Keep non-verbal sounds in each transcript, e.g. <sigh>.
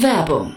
Werbung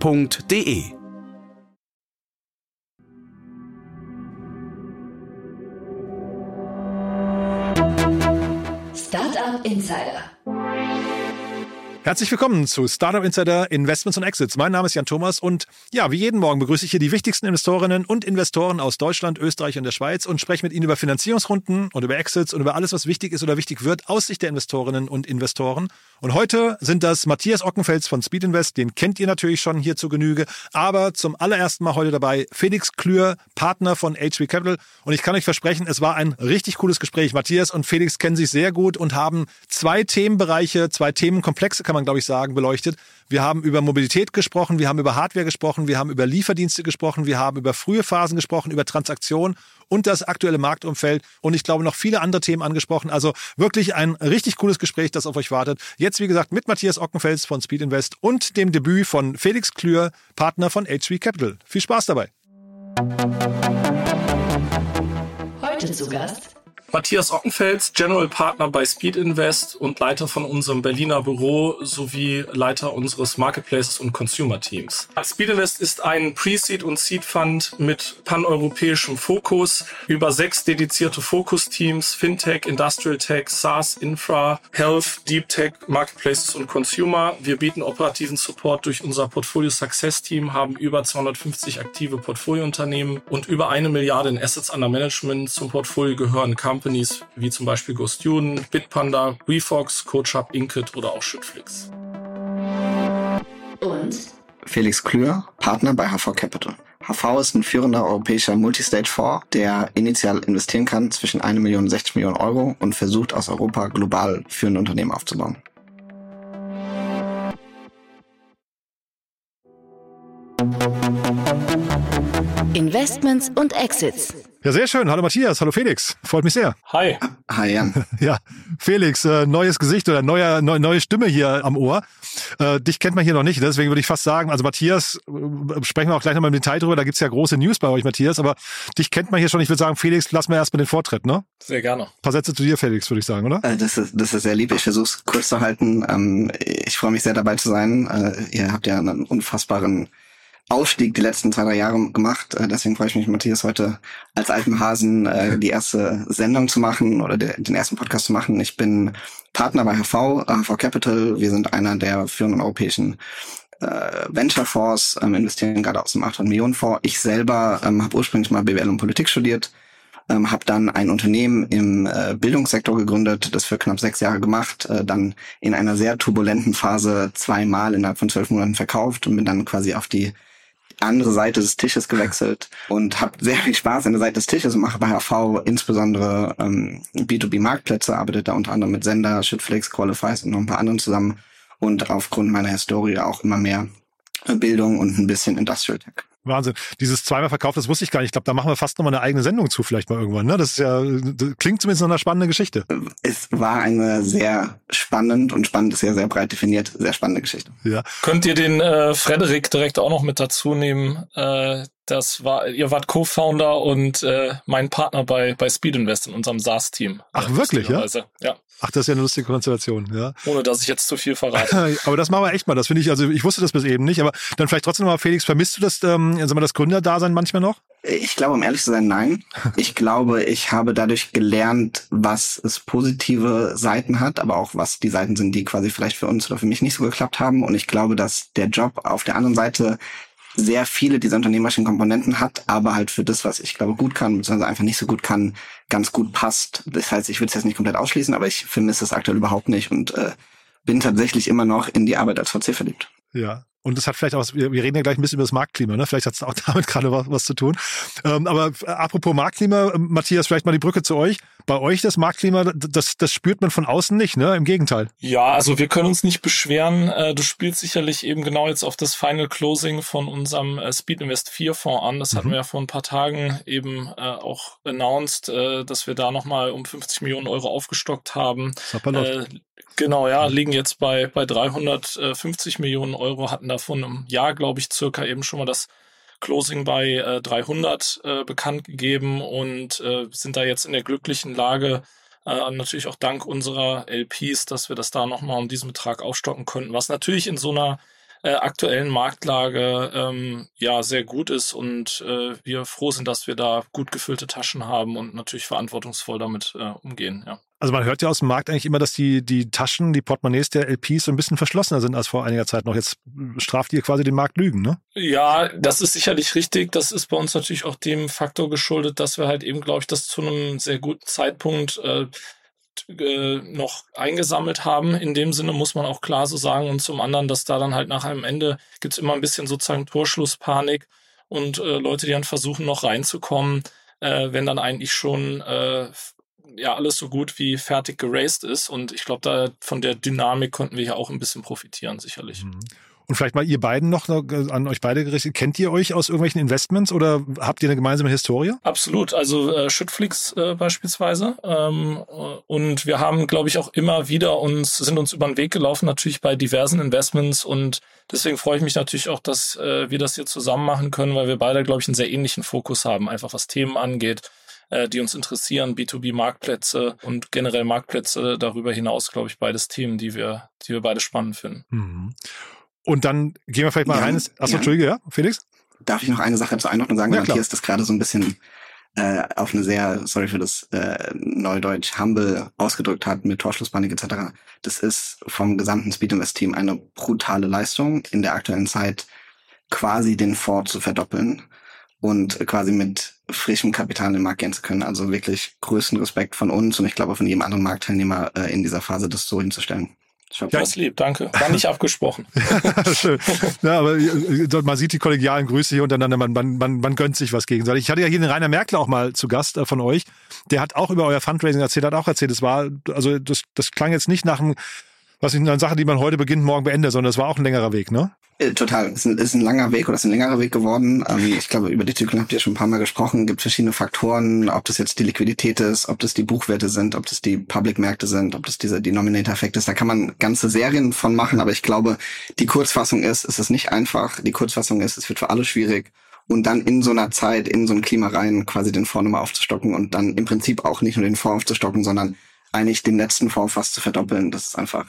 f.de. Startup Insider Herzlich willkommen zu Startup Insider Investments und Exits. Mein Name ist Jan Thomas und ja, wie jeden Morgen begrüße ich hier die wichtigsten Investorinnen und Investoren aus Deutschland, Österreich und der Schweiz und spreche mit ihnen über Finanzierungsrunden und über Exits und über alles, was wichtig ist oder wichtig wird aus Sicht der Investorinnen und Investoren. Und heute sind das Matthias Ockenfels von Speed Invest, den kennt ihr natürlich schon hier zu Genüge, aber zum allerersten Mal heute dabei Felix Klür, Partner von HB Capital. Und ich kann euch versprechen, es war ein richtig cooles Gespräch. Matthias und Felix kennen sich sehr gut und haben zwei Themenbereiche, zwei Themenkomplexe, kann man, glaube ich, sagen, beleuchtet. Wir haben über Mobilität gesprochen, wir haben über Hardware gesprochen, wir haben über Lieferdienste gesprochen, wir haben über frühe Phasen gesprochen, über Transaktionen und das aktuelle Marktumfeld und ich glaube noch viele andere Themen angesprochen. Also wirklich ein richtig cooles Gespräch, das auf euch wartet. Jetzt, wie gesagt, mit Matthias Ockenfels von Speed Invest und dem Debüt von Felix Klür, Partner von HV Capital. Viel Spaß dabei. Heute zu Gast Matthias Ockenfels, General Partner bei Speed Invest und Leiter von unserem Berliner Büro sowie Leiter unseres Marketplaces und Consumer Teams. Speed Invest ist ein Pre-Seed und Seed Fund mit paneuropäischem Fokus über sechs dedizierte Fokus-Teams, Fintech, Industrial Tech, SaaS, Infra, Health, Deep Tech, Marketplaces und Consumer. Wir bieten operativen Support durch unser Portfolio Success Team, haben über 250 aktive Portfoliounternehmen und über eine Milliarde in Assets under Management. Zum Portfolio gehören Companies wie zum Beispiel GoStudent, Bitpanda, WeFox, CoachUp, Inkit oder auch Schüttflix. Und Felix Klür, Partner bei HV Capital. HV ist ein führender europäischer Multistage-Fonds, der initial investieren kann zwischen 1 Million und 60 Millionen Euro und versucht aus Europa global führende Unternehmen aufzubauen. Investments und Exits. Ja, sehr schön. Hallo Matthias, hallo Felix. Freut mich sehr. Hi. Hi Jan. <laughs> Ja, Felix, äh, neues Gesicht oder neuer, neu, neue Stimme hier am Ohr. Äh, dich kennt man hier noch nicht, deswegen würde ich fast sagen, also Matthias, äh, sprechen wir auch gleich nochmal im Detail drüber, da gibt's ja große News bei euch, Matthias, aber dich kennt man hier schon. Ich würde sagen, Felix, lass mir erstmal den Vortritt, ne? Sehr gerne. Ein paar Sätze zu dir, Felix, würde ich sagen, oder? Äh, Das ist, das ist sehr lieb. Ich versuche es kurz zu halten. Ähm, Ich freue mich sehr dabei zu sein. Äh, Ihr habt ja einen unfassbaren Aufstieg die letzten zwei, drei Jahre gemacht. Äh, Deswegen freue ich mich, Matthias, heute als alten Hasen äh, die erste Sendung zu machen oder der- den ersten Podcast zu machen. Ich bin Partner bei HV, HV Capital. Wir sind einer der führenden europäischen äh, Venture-Fonds, ähm, investieren gerade aus dem 800 Millionen Fonds. Ich selber ähm, habe ursprünglich mal BWL und Politik studiert, ähm, habe dann ein Unternehmen im äh, Bildungssektor gegründet, das für knapp sechs Jahre gemacht, äh, dann in einer sehr turbulenten Phase zweimal innerhalb von zwölf Monaten verkauft und bin dann quasi auf die andere Seite des Tisches gewechselt und habe sehr viel Spaß an der Seite des Tisches und mache bei HV insbesondere ähm, B2B-Marktplätze, arbeite da unter anderem mit Sender, Shitflix, Qualifies und noch ein paar anderen zusammen und aufgrund meiner Historie auch immer mehr Bildung und ein bisschen Industrial Tech. Wahnsinn. Dieses zweimal verkauft, das wusste ich gar nicht. Ich glaube, da machen wir fast nochmal eine eigene Sendung zu, vielleicht mal irgendwann. Ne? Das ist ja, das klingt zumindest nach einer spannenden Geschichte. Es war eine sehr spannend und spannend ist ja sehr breit definiert, sehr spannende Geschichte. Ja. Könnt ihr den äh, Frederik direkt auch noch mit dazu nehmen? Äh, das war, ihr wart Co-Founder und äh, mein Partner bei, bei Speed Invest in unserem SaaS-Team. Ach, wirklich, ja? Ja. Ach, das ist ja eine lustige Konstellation, ja. Ohne dass ich jetzt zu viel verrate. <laughs> Aber das machen wir echt mal. Das finde ich, also ich wusste das bis eben nicht, aber dann vielleicht trotzdem mal, Felix, vermisst du das, ähm, sag mal, das Gründerdasein manchmal noch? Ich glaube, um ehrlich zu sein, nein. <laughs> Ich glaube, ich habe dadurch gelernt, was es positive Seiten hat, aber auch was die Seiten sind, die quasi vielleicht für uns oder für mich nicht so geklappt haben. Und ich glaube, dass der Job auf der anderen Seite sehr viele dieser unternehmerischen Komponenten hat, aber halt für das, was ich glaube gut kann, beziehungsweise einfach nicht so gut kann, ganz gut passt. Das heißt, ich würde es jetzt nicht komplett ausschließen, aber ich vermisse es aktuell überhaupt nicht und äh, bin tatsächlich immer noch in die Arbeit als VC verliebt. Ja. Und das hat vielleicht auch, wir reden ja gleich ein bisschen über das Marktklima, ne? Vielleicht hat es auch <laughs> damit gerade was, was zu tun. Ähm, aber äh, apropos Marktklima, Matthias, vielleicht mal die Brücke zu euch. Bei euch das Marktklima, das, das spürt man von außen nicht, ne? Im Gegenteil. Ja, also wir können uns nicht beschweren. Äh, du spielst sicherlich eben genau jetzt auf das Final Closing von unserem äh, Speed Invest 4 Fonds an. Das mhm. hatten wir ja vor ein paar Tagen eben äh, auch announced, dass wir da nochmal um 50 Millionen Euro aufgestockt haben. Äh, genau, ja, liegen jetzt bei, bei 350 Millionen Euro, hatten davon im Jahr, glaube ich, circa eben schon mal das Closing bei äh, 300 äh, bekannt gegeben und äh, sind da jetzt in der glücklichen Lage, äh, natürlich auch dank unserer LPs, dass wir das da nochmal um diesen Betrag aufstocken konnten, was natürlich in so einer äh, aktuellen Marktlage ähm, ja sehr gut ist und äh, wir froh sind, dass wir da gut gefüllte Taschen haben und natürlich verantwortungsvoll damit äh, umgehen. Ja. Also man hört ja aus dem Markt eigentlich immer, dass die, die Taschen, die Portemonnaies der LPs so ein bisschen verschlossener sind als vor einiger Zeit noch. Jetzt straft ihr quasi den Markt Lügen, ne? Ja, das ist sicherlich richtig. Das ist bei uns natürlich auch dem Faktor geschuldet, dass wir halt eben, glaube ich, das zu einem sehr guten Zeitpunkt äh, äh, noch eingesammelt haben. In dem Sinne muss man auch klar so sagen. Und zum anderen, dass da dann halt nach einem Ende gibt's immer ein bisschen sozusagen Torschlusspanik und äh, Leute, die dann versuchen, noch reinzukommen, äh, wenn dann eigentlich schon äh, ja alles so gut wie fertig geraced ist. Und ich glaube, da von der Dynamik konnten wir ja auch ein bisschen profitieren, sicherlich. Mhm. Und vielleicht mal ihr beiden noch äh, an euch beide gerichtet. Kennt ihr euch aus irgendwelchen Investments oder habt ihr eine gemeinsame Historie? Absolut. Also äh, Schüttflix äh, beispielsweise. Ähm, und wir haben, glaube ich, auch immer wieder uns, sind uns über den Weg gelaufen, natürlich bei diversen Investments. Und deswegen freue ich mich natürlich auch, dass äh, wir das hier zusammen machen können, weil wir beide, glaube ich, einen sehr ähnlichen Fokus haben, einfach was Themen angeht äh, die uns interessieren, B2B-Marktplätze und generell Marktplätze darüber hinaus, glaube ich, beides Themen, die wir, die wir beide spannend finden. Mhm. Und dann gehen wir vielleicht mal ja, rein. Achso, ja. Entschuldige, ja, Felix? Darf ich noch eine Sache zur Einordnung sagen? Ja, Matthias das gerade so ein bisschen äh, auf eine sehr, sorry für das äh, Neudeutsch, humble ausgedrückt hat mit Torschlusspanik etc. Das ist vom gesamten Speed Invest Team eine brutale Leistung in der aktuellen Zeit quasi den Fonds zu verdoppeln und quasi mit frischem Kapital in den Markt gehen zu können. Also wirklich größten Respekt von uns und ich glaube von jedem anderen Marktteilnehmer äh, in dieser Phase, das so hinzustellen. Ja, das lieb, danke. War nicht abgesprochen. <laughs> Schön. Ja, aber äh, man sieht die kollegialen Grüße hier untereinander, man, man, man, man gönnt sich was gegenseitig. Ich hatte ja hier den Rainer Merkel auch mal zu Gast äh, von euch. Der hat auch über euer Fundraising erzählt, hat auch erzählt, es war, also das, das klang jetzt nicht nach einem was nicht eine Sache, die man heute beginnt, morgen beendet, sondern es war auch ein längerer Weg, ne? Äh, total. Es ist ein, ist ein langer Weg oder es ist ein längerer Weg geworden. Ähm, ich glaube, über die Zyklen habt ihr schon ein paar Mal gesprochen. Es gibt verschiedene Faktoren, ob das jetzt die Liquidität ist, ob das die Buchwerte sind, ob das die Public-Märkte sind, ob das dieser Denominator-Effekt ist. Da kann man ganze Serien von machen, aber ich glaube, die Kurzfassung ist, es ist nicht einfach. Die Kurzfassung ist, es wird für alle schwierig. Und dann in so einer Zeit, in so ein Klima rein, quasi den Fonds nochmal aufzustocken und dann im Prinzip auch nicht nur den Fonds aufzustocken, sondern eigentlich den letzten Fonds fast zu verdoppeln. Das ist einfach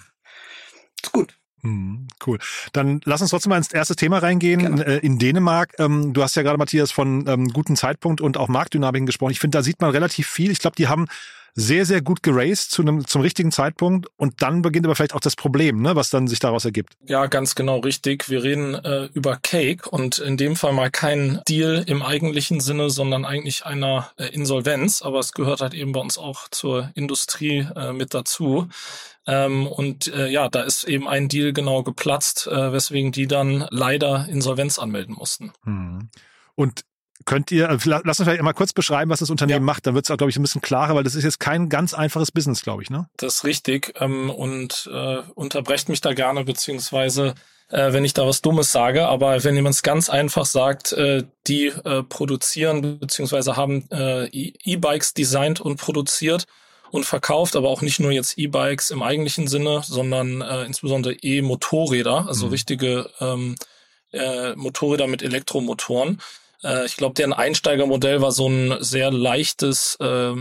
ist gut. Hm, cool. Dann lass uns trotzdem mal ins erste Thema reingehen. Genau. Äh, in Dänemark, ähm, du hast ja gerade, Matthias, von ähm, guten Zeitpunkt und auch Marktdynamiken gesprochen. Ich finde, da sieht man relativ viel. Ich glaube, die haben sehr, sehr gut geraced zu einem, zum richtigen Zeitpunkt und dann beginnt aber vielleicht auch das Problem, ne, was dann sich daraus ergibt. Ja, ganz genau richtig. Wir reden äh, über Cake und in dem Fall mal kein Deal im eigentlichen Sinne, sondern eigentlich einer äh, Insolvenz, aber es gehört halt eben bei uns auch zur Industrie äh, mit dazu. Ähm, und äh, ja, da ist eben ein Deal genau geplatzt, äh, weswegen die dann leider Insolvenz anmelden mussten. Hm. Und Könnt ihr, äh, lass uns vielleicht mal kurz beschreiben, was das Unternehmen ja. macht. Dann wird es auch, glaube ich, ein bisschen klarer, weil das ist jetzt kein ganz einfaches Business, glaube ich, ne? Das ist richtig. Ähm, und äh, unterbrecht mich da gerne, beziehungsweise äh, wenn ich da was Dummes sage. Aber wenn jemand es ganz einfach sagt, äh, die äh, produzieren, beziehungsweise haben äh, E-Bikes designt und produziert und verkauft, aber auch nicht nur jetzt E-Bikes im eigentlichen Sinne, sondern äh, insbesondere E-Motorräder, also mhm. richtige ähm, äh, Motorräder mit Elektromotoren. Äh, ich glaube, deren Einsteigermodell war so ein sehr leichtes äh,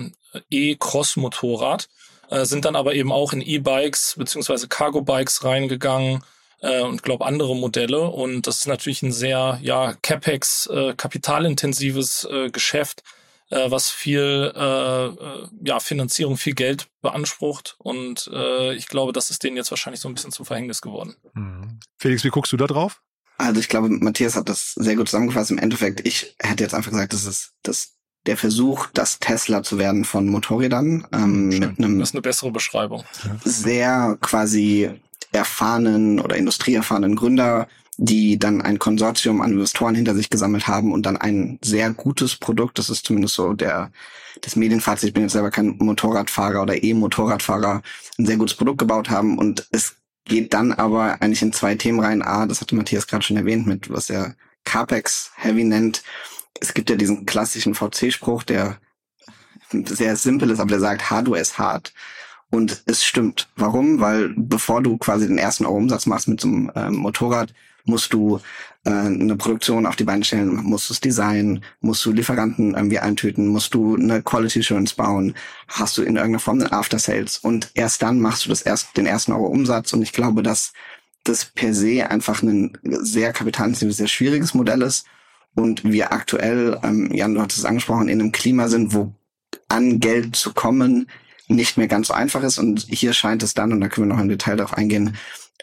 E-Cross-Motorrad, äh, sind dann aber eben auch in E-Bikes beziehungsweise Cargo-Bikes reingegangen äh, und glaube andere Modelle. Und das ist natürlich ein sehr ja CapEx, äh, kapitalintensives äh, Geschäft, äh, was viel äh, äh, ja Finanzierung, viel Geld beansprucht. Und äh, ich glaube, das ist denen jetzt wahrscheinlich so ein bisschen zum Verhängnis geworden. Mhm. Felix, wie guckst du da drauf? Also ich glaube, Matthias hat das sehr gut zusammengefasst. Im Endeffekt, ich hätte jetzt einfach gesagt, das ist das der Versuch, das Tesla zu werden von Motorrädern ähm, mit einem das ist eine bessere Beschreibung. Sehr quasi erfahrenen oder industrieerfahrenen Gründer, die dann ein Konsortium an Investoren hinter sich gesammelt haben und dann ein sehr gutes Produkt, das ist zumindest so der das Medienfazit, ich bin jetzt selber kein Motorradfahrer oder E-Motorradfahrer, ein sehr gutes Produkt gebaut haben und es geht dann aber eigentlich in zwei Themen rein. A, das hatte Matthias gerade schon erwähnt, mit was er CAPEX Heavy nennt. Es gibt ja diesen klassischen VC-Spruch, der sehr simpel ist, aber der sagt, Hardware ist hart. Und es stimmt. Warum? Weil bevor du quasi den ersten Euro Umsatz machst mit so einem ähm, Motorrad, musst du äh, eine Produktion auf die Beine stellen, musst du es designen, musst du Lieferanten irgendwie eintüten, musst du eine Quality Assurance bauen, hast du in irgendeiner Form einen After Sales? Und erst dann machst du das erst den ersten Euro Umsatz. Und ich glaube, dass das per se einfach ein sehr kapitalintensives, sehr schwieriges Modell ist. Und wir aktuell, ähm, Jan, du hattest es angesprochen, in einem Klima sind, wo an Geld zu kommen nicht mehr ganz so einfach ist. Und hier scheint es dann, und da können wir noch im Detail darauf eingehen,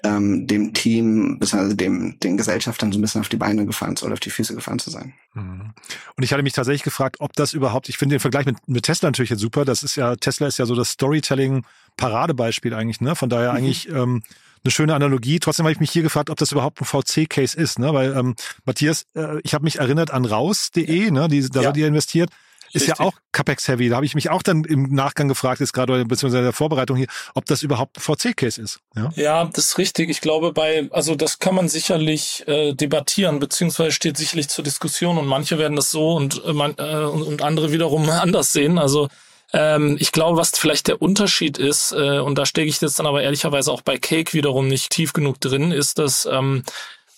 ähm, dem Team, beziehungsweise dem, den Gesellschaftern so ein bisschen auf die Beine gefahren oder auf die Füße gefahren zu sein. Mhm. Und ich hatte mich tatsächlich gefragt, ob das überhaupt, ich finde den Vergleich mit, mit Tesla natürlich jetzt super. Das ist ja, Tesla ist ja so das Storytelling-Paradebeispiel eigentlich, ne? Von daher mhm. eigentlich ähm, eine schöne Analogie. Trotzdem habe ich mich hier gefragt, ob das überhaupt ein VC-Case ist, ne? Weil ähm, Matthias, äh, ich habe mich erinnert an raus.de, ne? Die, da ja. wird ihr investiert ist Richtig. ja auch CapEx-heavy. Da habe ich mich auch dann im Nachgang gefragt, jetzt gerade beziehungsweise in der Vorbereitung hier, ob das überhaupt ein VC-Case ist. Ja? ja, das ist richtig. Ich glaube, bei, also das kann man sicherlich äh, debattieren, beziehungsweise steht sicherlich zur Diskussion und manche werden das so und, äh, man, äh, und, und andere wiederum <laughs> anders sehen. Also ähm, ich glaube, was vielleicht der Unterschied ist, äh, und da stecke ich jetzt dann aber ehrlicherweise auch bei Cake wiederum nicht tief genug drin, ist, dass ähm,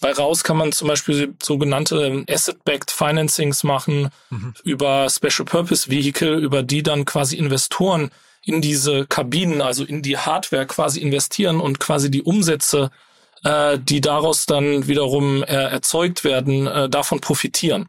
bei Raus kann man zum Beispiel sogenannte Asset-Backed Financings machen mhm. über Special Purpose Vehicle, über die dann quasi Investoren in diese Kabinen, also in die Hardware quasi investieren und quasi die Umsätze, äh, die daraus dann wiederum äh, erzeugt werden, äh, davon profitieren.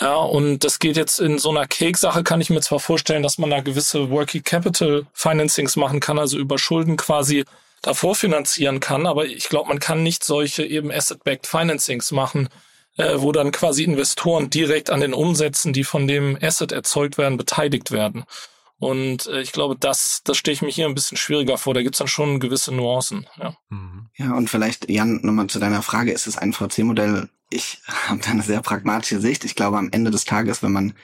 Ja, und das geht jetzt in so einer Cake-Sache, kann ich mir zwar vorstellen, dass man da gewisse Working Capital Financings machen kann, also über Schulden quasi davor finanzieren kann. Aber ich glaube, man kann nicht solche eben Asset-Backed Financings machen, äh, wo dann quasi Investoren direkt an den Umsätzen, die von dem Asset erzeugt werden, beteiligt werden. Und äh, ich glaube, das, das stehe ich mir hier ein bisschen schwieriger vor. Da gibt's dann schon gewisse Nuancen. Ja, mhm. ja und vielleicht, Jan, nochmal zu deiner Frage, ist es ein VC-Modell? Ich <laughs> habe da eine sehr pragmatische Sicht. Ich glaube, am Ende des Tages, wenn man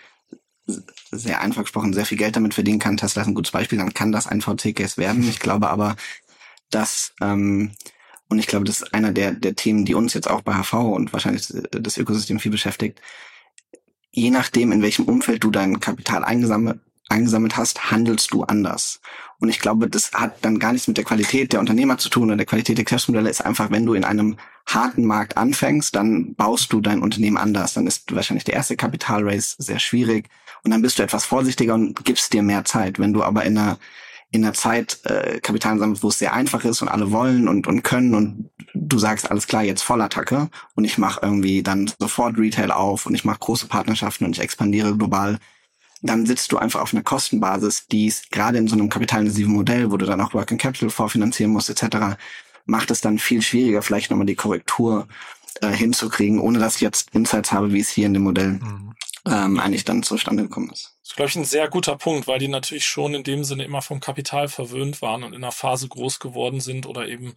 sehr einfach gesprochen sehr viel Geld damit verdienen kann, Tesla ist ein gutes Beispiel, dann kann das ein VC-Case werden. Ich glaube aber, dass, ähm, und ich glaube, das ist einer der, der Themen, die uns jetzt auch bei HV und wahrscheinlich das Ökosystem viel beschäftigt. Je nachdem, in welchem Umfeld du dein Kapital eingesammelt, eingesammelt hast, handelst du anders. Und ich glaube, das hat dann gar nichts mit der Qualität der Unternehmer zu tun oder der Qualität der Geschäftsmodelle. Ist einfach, wenn du in einem harten Markt anfängst, dann baust du dein Unternehmen anders. Dann ist wahrscheinlich der erste Kapitalraise sehr schwierig und dann bist du etwas vorsichtiger und gibst dir mehr Zeit. Wenn du aber in einer in einer Zeit äh, Kapital sammelt, wo es sehr einfach ist und alle wollen und, und können und du sagst, alles klar, jetzt Vollattacke und ich mache irgendwie dann sofort Retail auf und ich mache große Partnerschaften und ich expandiere global, dann sitzt du einfach auf einer Kostenbasis, die es gerade in so einem kapitalintensiven Modell, wo du dann auch Working Capital vorfinanzieren musst etc., macht es dann viel schwieriger, vielleicht nochmal die Korrektur äh, hinzukriegen, ohne dass ich jetzt Insights habe, wie es hier in dem Modell mhm. Ähm, eigentlich dann zustande gekommen ist. Das ist, glaube ich, ein sehr guter Punkt, weil die natürlich schon in dem Sinne immer vom Kapital verwöhnt waren und in einer Phase groß geworden sind oder eben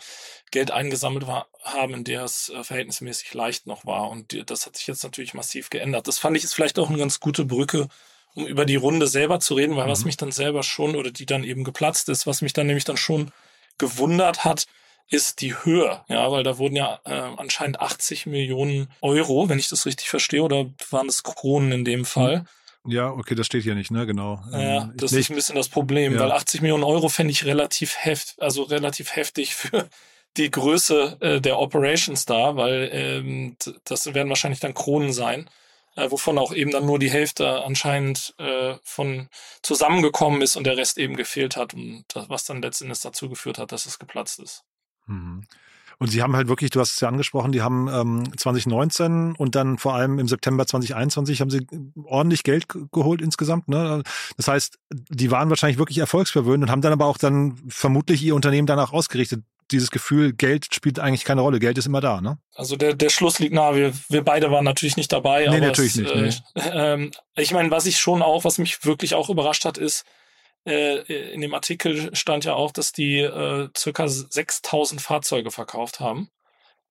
Geld eingesammelt war, haben, in der es äh, verhältnismäßig leicht noch war. Und die, das hat sich jetzt natürlich massiv geändert. Das fand ich ist vielleicht auch eine ganz gute Brücke, um über die Runde selber zu reden, weil mhm. was mich dann selber schon oder die dann eben geplatzt ist, was mich dann nämlich dann schon gewundert hat, ist die Höhe. Ja, weil da wurden ja äh, anscheinend 80 Millionen Euro, wenn ich das richtig verstehe, oder waren es Kronen in dem Fall. Mhm ja, okay, das steht hier nicht, ne, genau. Ja, ähm, das ist ein bisschen das Problem, ja. weil 80 Millionen Euro fände ich relativ heft, also relativ heftig für die Größe äh, der Operations da, weil ähm, das werden wahrscheinlich dann Kronen sein, äh, wovon auch eben dann nur die Hälfte anscheinend äh, von zusammengekommen ist und der Rest eben gefehlt hat und das, was dann letztendlich dazu geführt hat, dass es geplatzt ist. Mhm. Und sie haben halt wirklich, du hast es ja angesprochen, die haben ähm, 2019 und dann vor allem im September 2021 haben sie ordentlich Geld geholt insgesamt. Ne? Das heißt, die waren wahrscheinlich wirklich erfolgsverwöhnt und haben dann aber auch dann vermutlich ihr Unternehmen danach ausgerichtet. Dieses Gefühl, Geld spielt eigentlich keine Rolle, Geld ist immer da, ne? Also der, der Schluss liegt nahe. Wir, wir beide waren natürlich nicht dabei. Nee, natürlich es, nicht. Nee. Äh, <laughs> äh, ich meine, was ich schon auch, was mich wirklich auch überrascht hat, ist, äh, in dem Artikel stand ja auch, dass die äh, circa 6000 Fahrzeuge verkauft haben.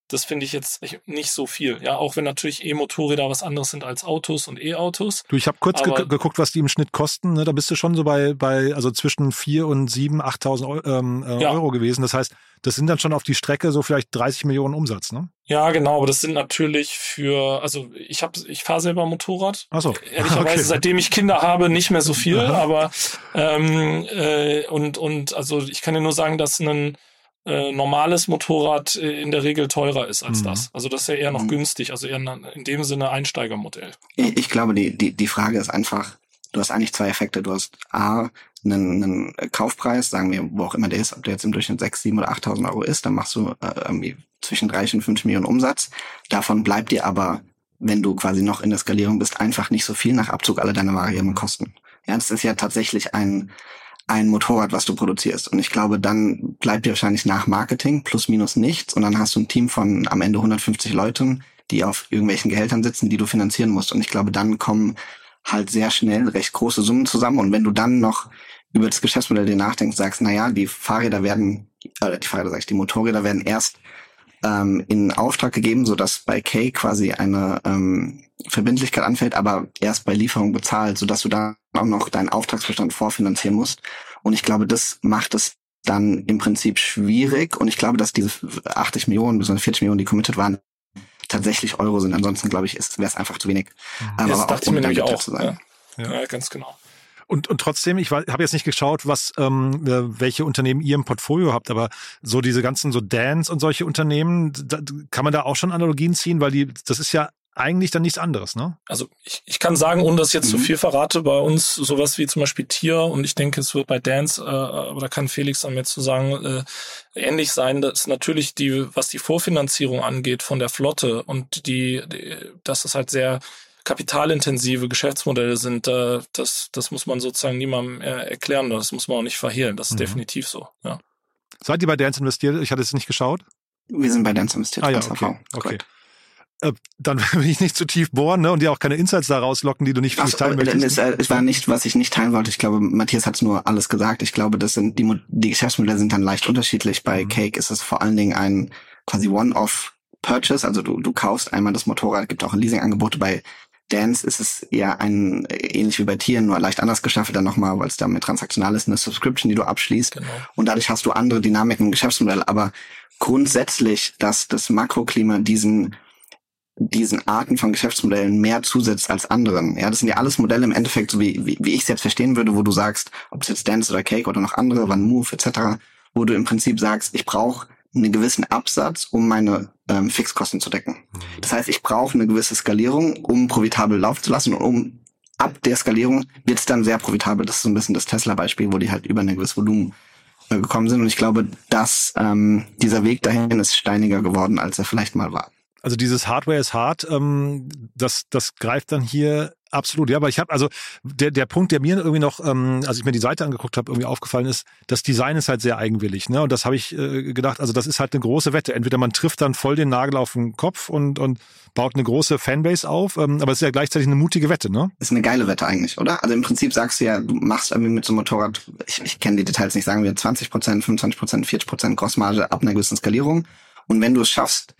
das finde ich jetzt nicht so viel. Ja, auch wenn natürlich E-Motorräder was anderes sind als Autos und E-Autos. Du, ich habe kurz ge geguckt, was die im Schnitt kosten. Ne? Da bist du schon so bei, bei also zwischen vier und sieben, 8.000 ähm, äh, ja. Euro gewesen. Das heißt, das sind dann schon auf die Strecke so vielleicht 30 Millionen Umsatz, ne? Ja, genau, aber das sind natürlich für, also ich habe, ich fahre selber Motorrad. Ach so. Ehrlicherweise, <laughs> okay. seitdem ich Kinder habe, nicht mehr so viel, Aha. aber ähm, äh, und und also ich kann dir nur sagen, dass ein äh, normales Motorrad äh, in der Regel teurer ist als mhm. das. Also das ist ja eher noch mhm. günstig, also eher in dem Sinne Einsteigermodell. Ich, ich glaube, die, die, die Frage ist einfach, du hast eigentlich zwei Effekte. Du hast A, einen, einen Kaufpreis, sagen wir, wo auch immer der ist, ob der jetzt im Durchschnitt 6, 7 oder 8.000 Euro ist, dann machst du äh, irgendwie zwischen 30 und 5 Millionen Umsatz. Davon bleibt dir aber, wenn du quasi noch in der Skalierung bist, einfach nicht so viel nach Abzug aller deiner variablen Kosten. Ja, das ist ja tatsächlich ein, ein Motorrad, was du produzierst. Und ich glaube, dann bleibt dir wahrscheinlich nach Marketing plus minus nichts. Und dann hast du ein Team von am Ende 150 Leuten, die auf irgendwelchen Gehältern sitzen, die du finanzieren musst. Und ich glaube, dann kommen halt sehr schnell recht große Summen zusammen. Und wenn du dann noch über das Geschäftsmodell dir nachdenkst, sagst, na ja, die Fahrräder werden, äh, die Fahrräder sag ich, die Motorräder werden erst ähm, in Auftrag gegeben, so dass bei K quasi eine ähm, Verbindlichkeit anfällt, aber erst bei Lieferung bezahlt, so dass du da auch noch deinen Auftragsbestand vorfinanzieren musst. Und ich glaube, das macht es dann im Prinzip schwierig. Und ich glaube, dass diese 80 Millionen bis 40 Millionen, die committed waren, tatsächlich Euro sind. Ansonsten glaube ich, wäre es einfach zu wenig. Mhm. Aber das dachte ich mir nämlich auch. Ja. Ja. ja, ganz genau. Und, und trotzdem, ich habe jetzt nicht geschaut, was ähm, äh, welche Unternehmen ihr im Portfolio habt, aber so diese ganzen so Dance und solche Unternehmen, da, kann man da auch schon Analogien ziehen, weil die, das ist ja eigentlich dann nichts anderes, ne? Also ich, ich kann sagen, ohne dass ich jetzt mhm. zu viel verrate, bei uns sowas wie zum Beispiel Tier und ich denke, es wird bei Dance, äh, aber da kann Felix dann mir zu sagen, äh, ähnlich sein, dass natürlich die, was die Vorfinanzierung angeht von der Flotte und die, die dass es halt sehr kapitalintensive Geschäftsmodelle sind, äh, das, das muss man sozusagen niemandem äh, erklären, das muss man auch nicht verhehlen, das ist mhm. definitiv so, ja. Seid ihr bei Dance investiert? Ich hatte es nicht geschaut. Wir sind bei Dance investiert. Ah ja, okay. okay. Äh, dann <laughs> will ich nicht zu tief bohren ne, und dir auch keine Insights da rauslocken, die du nicht für mich teilen möchtest. Es, äh, es war nicht, was ich nicht teilen wollte. Ich glaube, Matthias hat es nur alles gesagt. Ich glaube, das sind die, die Geschäftsmodelle sind dann leicht unterschiedlich. Bei mhm. Cake ist es vor allen Dingen ein quasi One-off Purchase, also du, du kaufst einmal das Motorrad, gibt auch Leasingangebote. Bei Dance ist es eher ein, ähnlich wie bei Tieren, nur leicht anders gestaffelt dann nochmal, weil es da mit transaktional ist, eine Subscription, die du abschließt. Genau. Und dadurch hast du andere Dynamiken im Geschäftsmodell. Aber grundsätzlich, dass das Makroklima diesen diesen Arten von Geschäftsmodellen mehr zusetzt als anderen. Ja, das sind ja alles Modelle im Endeffekt, so wie, wie, wie ich es jetzt verstehen würde, wo du sagst, ob es jetzt Dance oder Cake oder noch andere, One Move etc., wo du im Prinzip sagst, ich brauche einen gewissen Absatz, um meine ähm, Fixkosten zu decken. Das heißt, ich brauche eine gewisse Skalierung, um profitabel laufen zu lassen und um ab der Skalierung wird es dann sehr profitabel. Das ist so ein bisschen das Tesla-Beispiel, wo die halt über ein gewisses Volumen äh, gekommen sind. Und ich glaube, dass ähm, dieser Weg dahin ist steiniger geworden, als er vielleicht mal war. Also dieses Hardware ist hart, ähm, das, das greift dann hier absolut. Ja, aber ich habe also der, der Punkt, der mir irgendwie noch, ähm, als ich mir die Seite angeguckt habe, irgendwie aufgefallen ist, das Design ist halt sehr eigenwillig. Ne? Und das habe ich äh, gedacht, also das ist halt eine große Wette. Entweder man trifft dann voll den Nagel auf den Kopf und, und baut eine große Fanbase auf, ähm, aber es ist ja gleichzeitig eine mutige Wette, ne? Ist eine geile Wette eigentlich, oder? Also im Prinzip sagst du ja, du machst irgendwie mit so einem Motorrad, ich, ich kenne die Details nicht, sagen wir 20 Prozent, 25 Prozent, 40 Prozent Grossmarge ab einer gewissen Skalierung. Und wenn du es schaffst,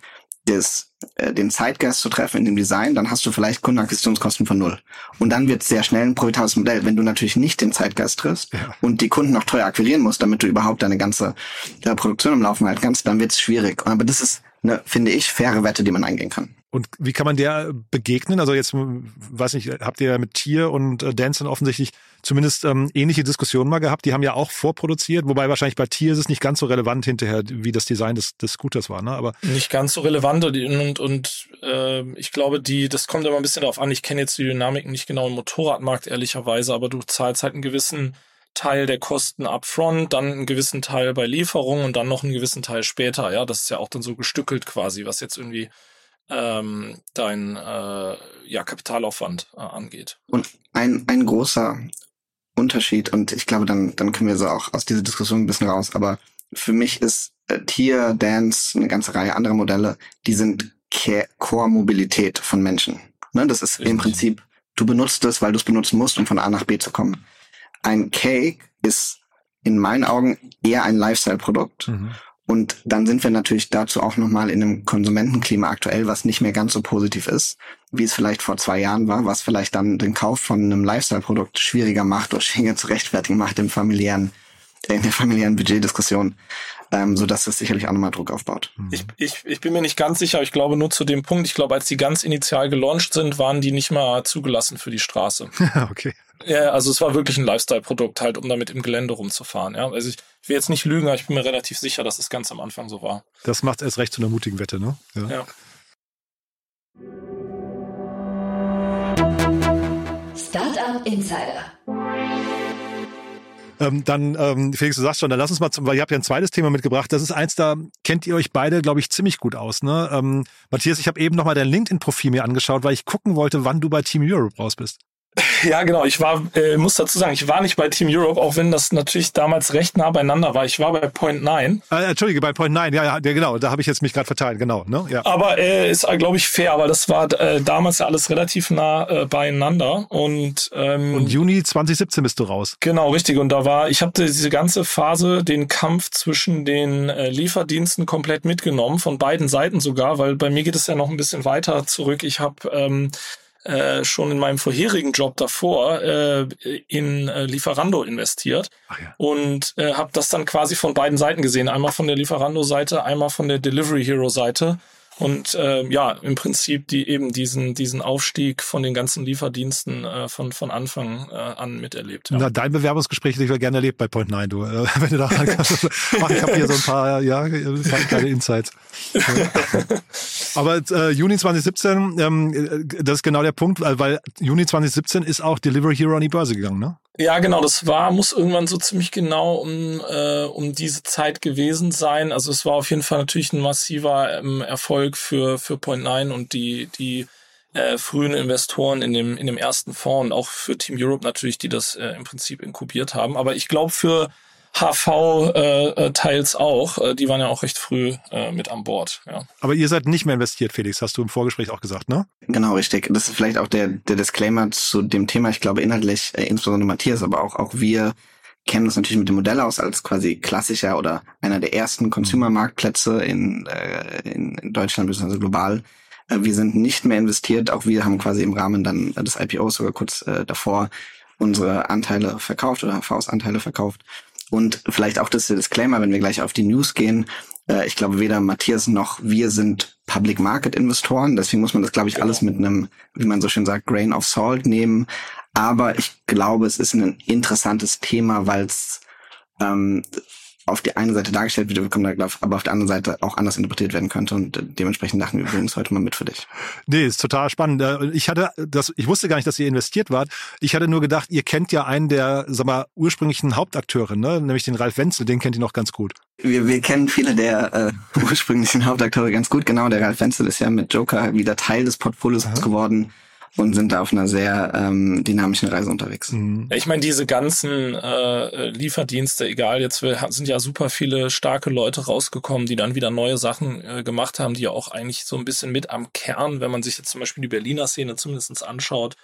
des, äh, den Zeitgeist zu treffen in dem Design, dann hast du vielleicht Kundenakquisitionskosten von null. Und dann wird es sehr schnell ein profitables Modell. Wenn du natürlich nicht den Zeitgeist triffst ja. und die Kunden noch teuer akquirieren musst, damit du überhaupt deine ganze äh, Produktion im Laufen halten kannst, dann wird es schwierig. Aber das ist eine, finde ich, faire Wette, die man eingehen kann. Und wie kann man der begegnen? Also jetzt, weiß nicht, habt ihr mit Tier und äh, Dance dann offensichtlich zumindest ähm, ähnliche Diskussionen mal gehabt. Die haben ja auch vorproduziert, wobei wahrscheinlich bei Tier ist es nicht ganz so relevant hinterher, wie das Design des, des Scooters war, ne? Aber nicht ganz so relevant und, und, und äh, ich glaube, die, das kommt immer ein bisschen darauf an. Ich kenne jetzt die Dynamiken nicht genau im Motorradmarkt ehrlicherweise, aber du zahlst halt einen gewissen Teil der Kosten upfront, dann einen gewissen Teil bei Lieferung und dann noch einen gewissen Teil später. Ja, das ist ja auch dann so gestückelt quasi, was jetzt irgendwie ähm, dein äh, ja, Kapitalaufwand äh, angeht. Und ein, ein großer Unterschied, und ich glaube, dann, dann können wir so auch aus dieser Diskussion ein bisschen raus, aber für mich ist äh, Tier, Dance, eine ganze Reihe anderer Modelle, die sind Core-Mobilität von Menschen. Ne, das ist Richtig. im Prinzip, du benutzt es, weil du es benutzen musst, um von A nach B zu kommen. Ein Cake ist in meinen Augen eher ein Lifestyle-Produkt. Mhm. Und dann sind wir natürlich dazu auch nochmal in einem Konsumentenklima aktuell, was nicht mehr ganz so positiv ist, wie es vielleicht vor zwei Jahren war, was vielleicht dann den Kauf von einem Lifestyle-Produkt schwieriger macht oder schwieriger zu rechtfertigen macht im familiären, in der familiären Budgetdiskussion, ähm, so dass das sicherlich auch nochmal Druck aufbaut. Ich, ich, ich bin mir nicht ganz sicher, ich glaube nur zu dem Punkt, ich glaube, als die ganz initial gelauncht sind, waren die nicht mal zugelassen für die Straße. <laughs> okay. Ja, also es war wirklich ein Lifestyle-Produkt halt, um damit im Gelände rumzufahren. Ja, also ich, ich will jetzt nicht lügen, aber ich bin mir relativ sicher, dass es ganz am Anfang so war. Das macht erst recht zu einer mutigen Wette, ne? Ja. ja. Startup Insider. Ähm, dann, ähm, Felix, du sagst schon, dann lass uns mal zum, weil ihr habt ja ein zweites Thema mitgebracht. Das ist eins, da kennt ihr euch beide, glaube ich, ziemlich gut aus. Ne? Ähm, Matthias, ich habe eben nochmal dein LinkedIn-Profil mir angeschaut, weil ich gucken wollte, wann du bei Team Europe raus bist. <laughs> Ja, genau. Ich war, äh, muss dazu sagen, ich war nicht bei Team Europe, auch wenn das natürlich damals recht nah beieinander war. Ich war bei Point Nine. Äh, Entschuldige, bei Point Nine, ja, ja, genau. Da habe ich jetzt mich gerade verteilt, genau. Ne? Ja. Aber äh, ist, äh, glaube ich, fair, weil das war äh, damals ja alles relativ nah äh, beieinander. Und, ähm, und Juni 2017 bist du raus. Genau, richtig. Und da war, ich habe diese ganze Phase, den Kampf zwischen den äh, Lieferdiensten komplett mitgenommen, von beiden Seiten sogar, weil bei mir geht es ja noch ein bisschen weiter zurück. Ich habe ähm, äh, schon in meinem vorherigen Job davor äh, in äh, Lieferando investiert ja. und äh, habe das dann quasi von beiden Seiten gesehen. Einmal von der Lieferando-Seite, einmal von der Delivery Hero-Seite und äh, ja, im Prinzip die eben diesen diesen Aufstieg von den ganzen Lieferdiensten äh, von von Anfang äh, an miterlebt. Ja. Na, dein Bewerbungsgespräch hätte ich gerne erlebt bei Point 9, du. Äh, <laughs> wenn du da <laughs> ich habe hier so ein paar ja kleine Insights. <laughs> Aber äh, Juni 2017, ähm, das ist genau der Punkt, weil Juni 2017 ist auch Delivery Hero an die Börse gegangen, ne? Ja, genau, das war, muss irgendwann so ziemlich genau um, äh, um diese Zeit gewesen sein. Also es war auf jeden Fall natürlich ein massiver ähm, Erfolg für, für Point9 und die, die äh, frühen Investoren in dem, in dem ersten Fonds und auch für Team Europe natürlich, die das äh, im Prinzip inkubiert haben. Aber ich glaube, für HV-Teils äh, äh auch. Äh, die waren ja auch recht früh äh, mit an Bord. Ja. Aber ihr seid nicht mehr investiert, Felix, hast du im Vorgespräch auch gesagt, ne? Genau, richtig. Das ist vielleicht auch der, der Disclaimer zu dem Thema. Ich glaube inhaltlich, äh, insbesondere Matthias, aber auch, auch wir kennen uns natürlich mit dem Modell aus als quasi klassischer oder einer der ersten Consumer-Marktplätze in, äh, in, in Deutschland bzw. global. Äh, wir sind nicht mehr investiert. Auch wir haben quasi im Rahmen dann des IPOs sogar kurz äh, davor unsere Anteile verkauft oder HVs Anteile verkauft. Und vielleicht auch das Disclaimer, wenn wir gleich auf die News gehen. Äh, ich glaube, weder Matthias noch wir sind Public Market Investoren. Deswegen muss man das, glaube ich, alles mit einem, wie man so schön sagt, Grain of Salt nehmen. Aber ich glaube, es ist ein interessantes Thema, weil es ähm, auf die eine Seite dargestellt wird, aber auf der anderen Seite auch anders interpretiert werden könnte und dementsprechend dachten wir übrigens heute mal mit für dich. Nee, ist total spannend. Äh, ich hatte das, ich wusste gar nicht, dass ihr investiert wart. Ich hatte nur gedacht, ihr kennt ja einen der, sag mal, ursprünglichen Hauptakteure, ne? nämlich den Ralf Wenzel, den kennt ihr noch ganz gut. Wir, wir kennen viele der äh, <laughs> ursprünglichen Hauptakteure ganz gut. Genau, der Ralf Wenzel ist ja mit Joker wieder Teil des Portfolios Aha. geworden und sind da auf einer sehr ähm, dynamischen Reise unterwegs. Mhm. Ich meine, diese ganzen äh, Lieferdienste, egal, jetzt sind ja super viele starke Leute rausgekommen, die dann wieder neue Sachen äh, gemacht haben, die ja auch eigentlich so ein bisschen mit am Kern, wenn man sich jetzt zum Beispiel die Berliner Szene zumindest anschaut,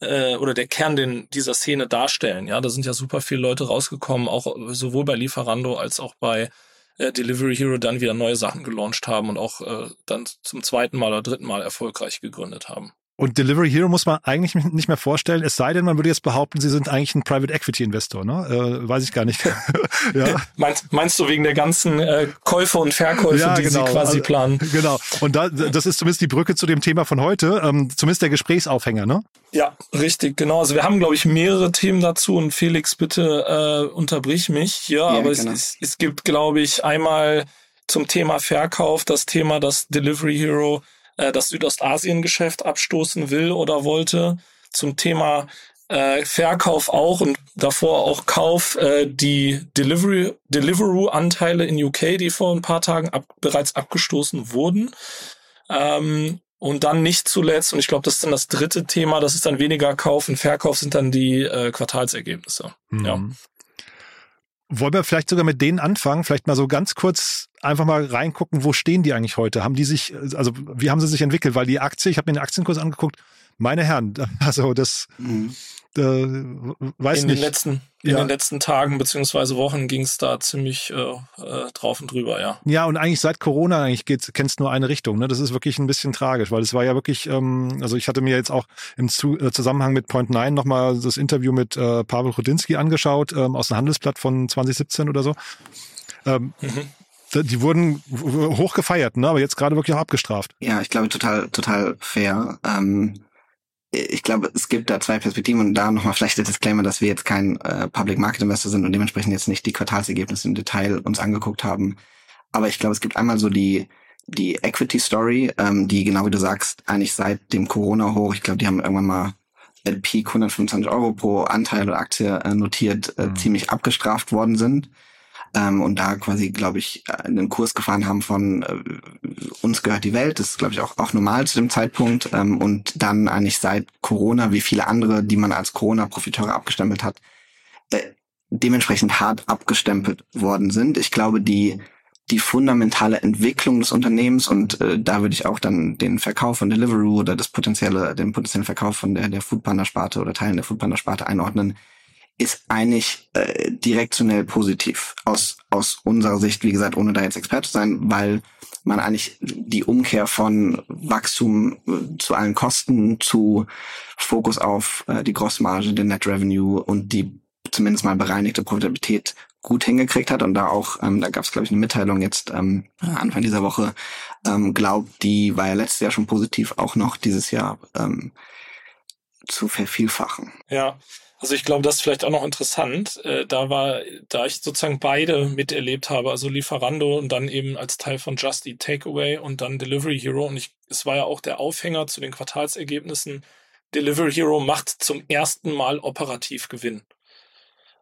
äh, oder der Kern den, dieser Szene darstellen. Ja, da sind ja super viele Leute rausgekommen, auch sowohl bei Lieferando als auch bei äh, Delivery Hero dann wieder neue Sachen gelauncht haben und auch äh, dann zum zweiten Mal oder dritten Mal erfolgreich gegründet haben. Und Delivery Hero muss man eigentlich nicht mehr vorstellen, es sei denn, man würde jetzt behaupten, sie sind eigentlich ein Private Equity Investor, ne? Äh, weiß ich gar nicht. <laughs> ja. <laughs> meinst, meinst du wegen der ganzen äh, Käufe und Verkäufe, ja, die genau. sie quasi also, planen? Genau. Und da, das ist zumindest die Brücke zu dem Thema von heute, ähm, zumindest der Gesprächsaufhänger, ne? Ja, richtig, genau. Also wir haben, glaube ich, mehrere Themen dazu und Felix, bitte äh, unterbrich mich. Ja, ja aber genau. es, es gibt, glaube ich, einmal zum Thema Verkauf das Thema, dass Delivery Hero äh, das Südostasien-Geschäft abstoßen will oder wollte. Zum Thema äh, Verkauf auch und davor auch Kauf äh, die Deliveroo-Anteile in UK, die vor ein paar Tagen ab, bereits abgestoßen wurden. Ähm, und dann nicht zuletzt, und ich glaube, das ist dann das dritte Thema, das ist dann weniger Kauf und Verkauf, sind dann die äh, Quartalsergebnisse. Mhm. Ja. Wollen wir vielleicht sogar mit denen anfangen? Vielleicht mal so ganz kurz einfach mal reingucken, wo stehen die eigentlich heute? Haben die sich, also wie haben sie sich entwickelt? Weil die Aktie, ich habe mir den Aktienkurs angeguckt, meine Herren, <laughs> also das mhm. äh, weiß in nicht. Den letzten, in ja. den letzten Tagen beziehungsweise Wochen ging es da ziemlich äh, äh, drauf und drüber, ja. Ja, und eigentlich seit Corona eigentlich kennst nur eine Richtung. Ne? Das ist wirklich ein bisschen tragisch, weil es war ja wirklich, ähm, also ich hatte mir jetzt auch im Zu äh, Zusammenhang mit Point Nine nochmal das Interview mit äh, Pavel Rudinski angeschaut, ähm, aus dem Handelsblatt von 2017 oder so. Ähm, mhm die wurden hoch gefeiert, ne? aber jetzt gerade wirklich auch abgestraft. Ja, ich glaube total, total fair. Ähm, ich glaube, es gibt da zwei Perspektiven und da nochmal vielleicht der Disclaimer, dass wir jetzt kein äh, Public Market Investor sind und dementsprechend jetzt nicht die Quartalsergebnisse im Detail uns angeguckt haben. Aber ich glaube, es gibt einmal so die die Equity Story, ähm, die genau wie du sagst, eigentlich seit dem Corona hoch, ich glaube, die haben irgendwann mal at Peak 125 Euro pro Anteil oder Aktie äh, notiert, äh, mhm. ziemlich abgestraft worden sind ähm, und da quasi, glaube ich, einen Kurs gefahren haben von äh, uns gehört die Welt, das ist, glaube ich, auch, auch normal zu dem Zeitpunkt ähm, und dann eigentlich seit Corona, wie viele andere, die man als Corona-Profiteure abgestempelt hat, äh, dementsprechend hart abgestempelt worden sind. Ich glaube, die die fundamentale Entwicklung des Unternehmens und äh, da würde ich auch dann den Verkauf von Deliveroo oder das potenzielle, den potenziellen Verkauf von der, der Foodpanda-Sparte oder Teilen der Foodpanda-Sparte einordnen, ist eigentlich äh, direktionell positiv aus, aus unserer Sicht, wie gesagt, ohne da jetzt Experte zu sein, weil man eigentlich die Umkehr von Wachstum äh, zu allen Kosten zu Fokus auf äh, die Grossmarge, den Net Revenue und die zumindest mal bereinigte Profitabilität gut hingekriegt hat und da auch, ähm, da gab es glaube ich eine Mitteilung jetzt ähm, Anfang dieser Woche, ähm, glaubt, die war ja letztes Jahr schon positiv, auch noch dieses Jahr ähm, zu vervielfachen. Ja, also ich glaube, das ist vielleicht auch noch interessant. Äh, da war, da ich sozusagen beide miterlebt habe, also Lieferando und dann eben als Teil von Just Eat Takeaway und dann Delivery Hero. Und ich, es war ja auch der Aufhänger zu den Quartalsergebnissen. Delivery Hero macht zum ersten Mal operativ Gewinn.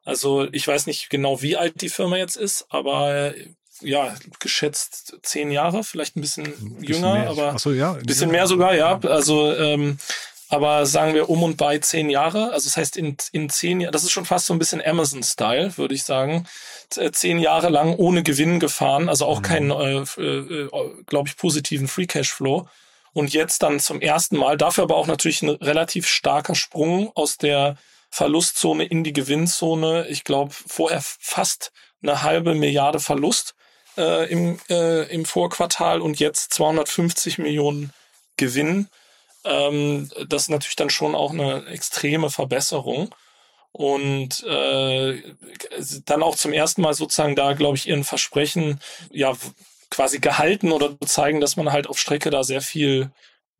Also ich weiß nicht genau, wie alt die Firma jetzt ist, aber ja, geschätzt zehn Jahre, vielleicht ein bisschen, ein bisschen jünger, mehr. aber so, ja, ein bisschen mehr sogar, ja. Also ähm, aber sagen wir um und bei zehn Jahre. Also das heißt, in, in zehn Jahren, das ist schon fast so ein bisschen Amazon-Style, würde ich sagen. Äh, zehn Jahre lang ohne Gewinn gefahren, also auch mhm. keinen, äh, äh, glaube ich, positiven Free Cashflow. Und jetzt dann zum ersten Mal, dafür aber auch natürlich ein relativ starker Sprung aus der Verlustzone in die Gewinnzone. Ich glaube, vorher fast eine halbe Milliarde Verlust äh, im, äh, im Vorquartal und jetzt 250 Millionen Gewinn. Ähm, das ist natürlich dann schon auch eine extreme Verbesserung. Und äh, dann auch zum ersten Mal sozusagen da, glaube ich, ihren Versprechen ja quasi gehalten oder zeigen, dass man halt auf Strecke da sehr viel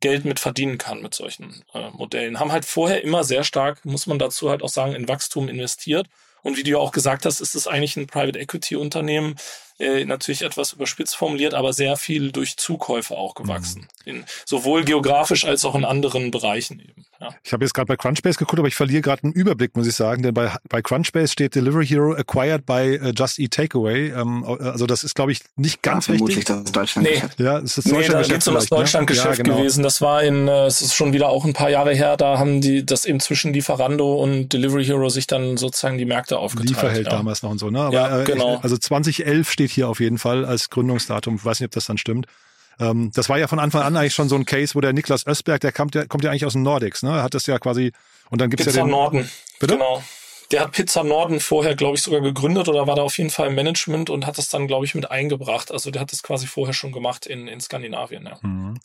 Geld mit verdienen kann mit solchen äh, Modellen. Haben halt vorher immer sehr stark, muss man dazu halt auch sagen, in Wachstum investiert. Und wie du ja auch gesagt hast, ist es eigentlich ein Private Equity Unternehmen, äh, natürlich etwas überspitzt formuliert, aber sehr viel durch Zukäufe auch gewachsen. Mhm. In, sowohl geografisch als auch in anderen Bereichen eben. Ja. Ich habe jetzt gerade bei Crunchbase geguckt, aber ich verliere gerade einen Überblick, muss ich sagen, denn bei, bei Crunchbase steht Delivery Hero acquired by uh, Just Eat Takeaway. Ähm, also das ist, glaube ich, nicht ganz ja, vermutlich richtig. das Deutschland. Nee. Ja, es ist das nee, da geht es um das Deutschlandgeschäft ne? ja, genau. gewesen. Das war in, äh, es ist schon wieder auch ein paar Jahre her, da haben die das eben zwischen Lieferando und Delivery Hero sich dann sozusagen die Märkte aufgeteilt. Lieferheld ja. damals noch und so, ne? Aber, ja, genau. Äh, also 2011 steht hier auf jeden Fall als Gründungsdatum. Ich weiß nicht, ob das dann stimmt. Ähm, das war ja von Anfang an eigentlich schon so ein Case, wo der Niklas Östberg, der kommt, der kommt ja eigentlich aus den Nordics, ne? Er hat das ja quasi, und dann gibt's Pizza ja den... Norden. Bitte? Genau. Der hat Pizza Norden vorher, glaube ich, sogar gegründet oder war da auf jeden Fall im Management und hat das dann, glaube ich, mit eingebracht. Also der hat das quasi vorher schon gemacht in, in Skandinavien, ja. Mhm.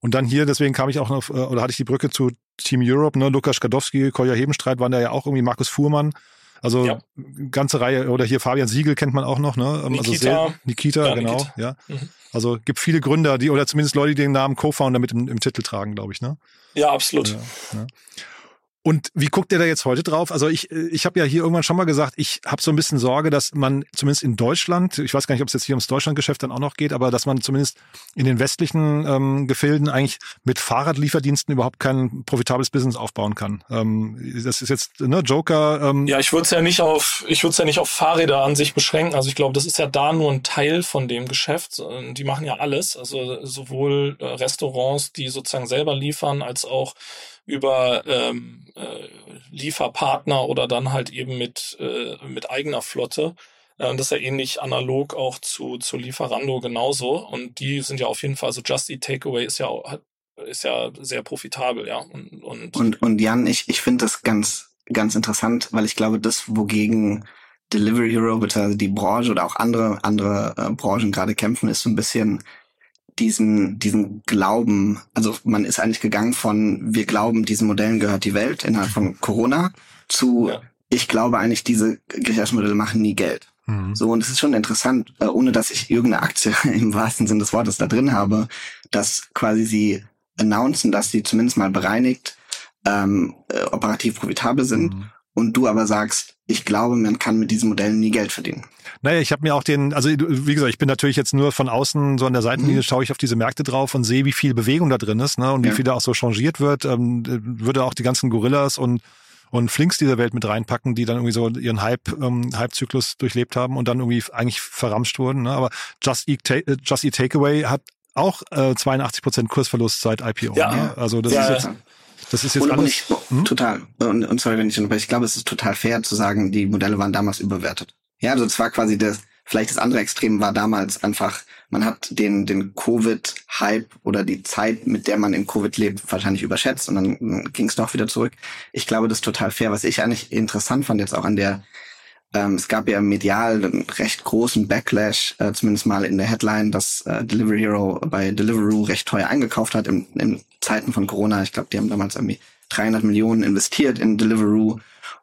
Und dann hier, deswegen kam ich auch noch, äh, oder hatte ich die Brücke zu Team Europe, ne? Lukas Skadowski, Kolja Hebenstreit waren da ja auch irgendwie Markus Fuhrmann. Also ja. ganze Reihe, oder hier Fabian Siegel kennt man auch noch, ne? Also Nikita. Also sehr, Nikita, ja, genau, Nikita. ja. Mhm. Also gibt viele Gründer, die, oder zumindest Leute, die den Namen Co-Founder mit im, im Titel tragen, glaube ich, ne? Ja, absolut. Ja. Und wie guckt ihr da jetzt heute drauf? Also ich, ich habe ja hier irgendwann schon mal gesagt, ich habe so ein bisschen Sorge, dass man zumindest in Deutschland, ich weiß gar nicht, ob es jetzt hier ums Deutschlandgeschäft dann auch noch geht, aber dass man zumindest in den westlichen ähm, Gefilden eigentlich mit Fahrradlieferdiensten überhaupt kein profitables Business aufbauen kann. Ähm, das ist jetzt ne Joker. Ähm ja, ich würde es ja nicht auf, ich würde ja nicht auf Fahrräder an sich beschränken. Also ich glaube, das ist ja da nur ein Teil von dem Geschäft. Die machen ja alles, also sowohl äh, Restaurants, die sozusagen selber liefern, als auch über ähm, äh, Lieferpartner oder dann halt eben mit, äh, mit eigener Flotte. Äh, das ist ja ähnlich analog auch zu, zu Lieferando genauso. Und die sind ja auf jeden Fall, also Just Eat Takeaway ist ja ist ja sehr profitabel, ja. Und, und, und, und Jan, ich, ich finde das ganz, ganz interessant, weil ich glaube, das, wogegen Delivery Hero, bitte die Branche oder auch andere, andere äh, Branchen gerade kämpfen, ist so ein bisschen diesen, diesen Glauben, also man ist eigentlich gegangen von, wir glauben, diesen Modellen gehört die Welt innerhalb von Corona zu, ja. ich glaube eigentlich, diese Geschäftsmodelle machen nie Geld. Mhm. So, und es ist schon interessant, äh, ohne dass ich irgendeine Aktie <laughs> im wahrsten Sinne des Wortes da drin habe, dass quasi sie announcen, dass sie zumindest mal bereinigt ähm, äh, operativ profitabel sind mhm. Und du aber sagst, ich glaube, man kann mit diesen Modellen nie Geld verdienen. Naja, ich habe mir auch den, also wie gesagt, ich bin natürlich jetzt nur von außen so an der Seitenlinie, mhm. schaue ich auf diese Märkte drauf und sehe, wie viel Bewegung da drin ist ne, und wie ja. viel da auch so changiert wird. Ähm, würde auch die ganzen Gorillas und und Flinks dieser Welt mit reinpacken, die dann irgendwie so ihren Hype, ähm, Hype-Zyklus durchlebt haben und dann irgendwie eigentlich verramscht wurden. Ne? Aber Just Eat, Ta äh, Just Eat Takeaway hat auch äh, 82 Prozent Kursverlust seit IPO. Ja. Ne? Also das ja. ist jetzt das ist jetzt und, alles. Ich, hm? Total. Und, und sorry, wenn ich unterbreche. Ich glaube, es ist total fair zu sagen, die Modelle waren damals überwertet. Ja, also es war quasi das, vielleicht das andere Extrem war damals einfach, man hat den, den Covid-Hype oder die Zeit, mit der man in Covid lebt, wahrscheinlich überschätzt und dann ging es doch wieder zurück. Ich glaube, das ist total fair. Was ich eigentlich interessant fand jetzt auch an der, ähm, es gab ja medial einen recht großen Backlash, äh, zumindest mal in der Headline, dass äh, Delivery Hero bei Deliveroo recht teuer eingekauft hat im, in Zeiten von Corona. Ich glaube, die haben damals irgendwie 300 Millionen investiert in Deliveroo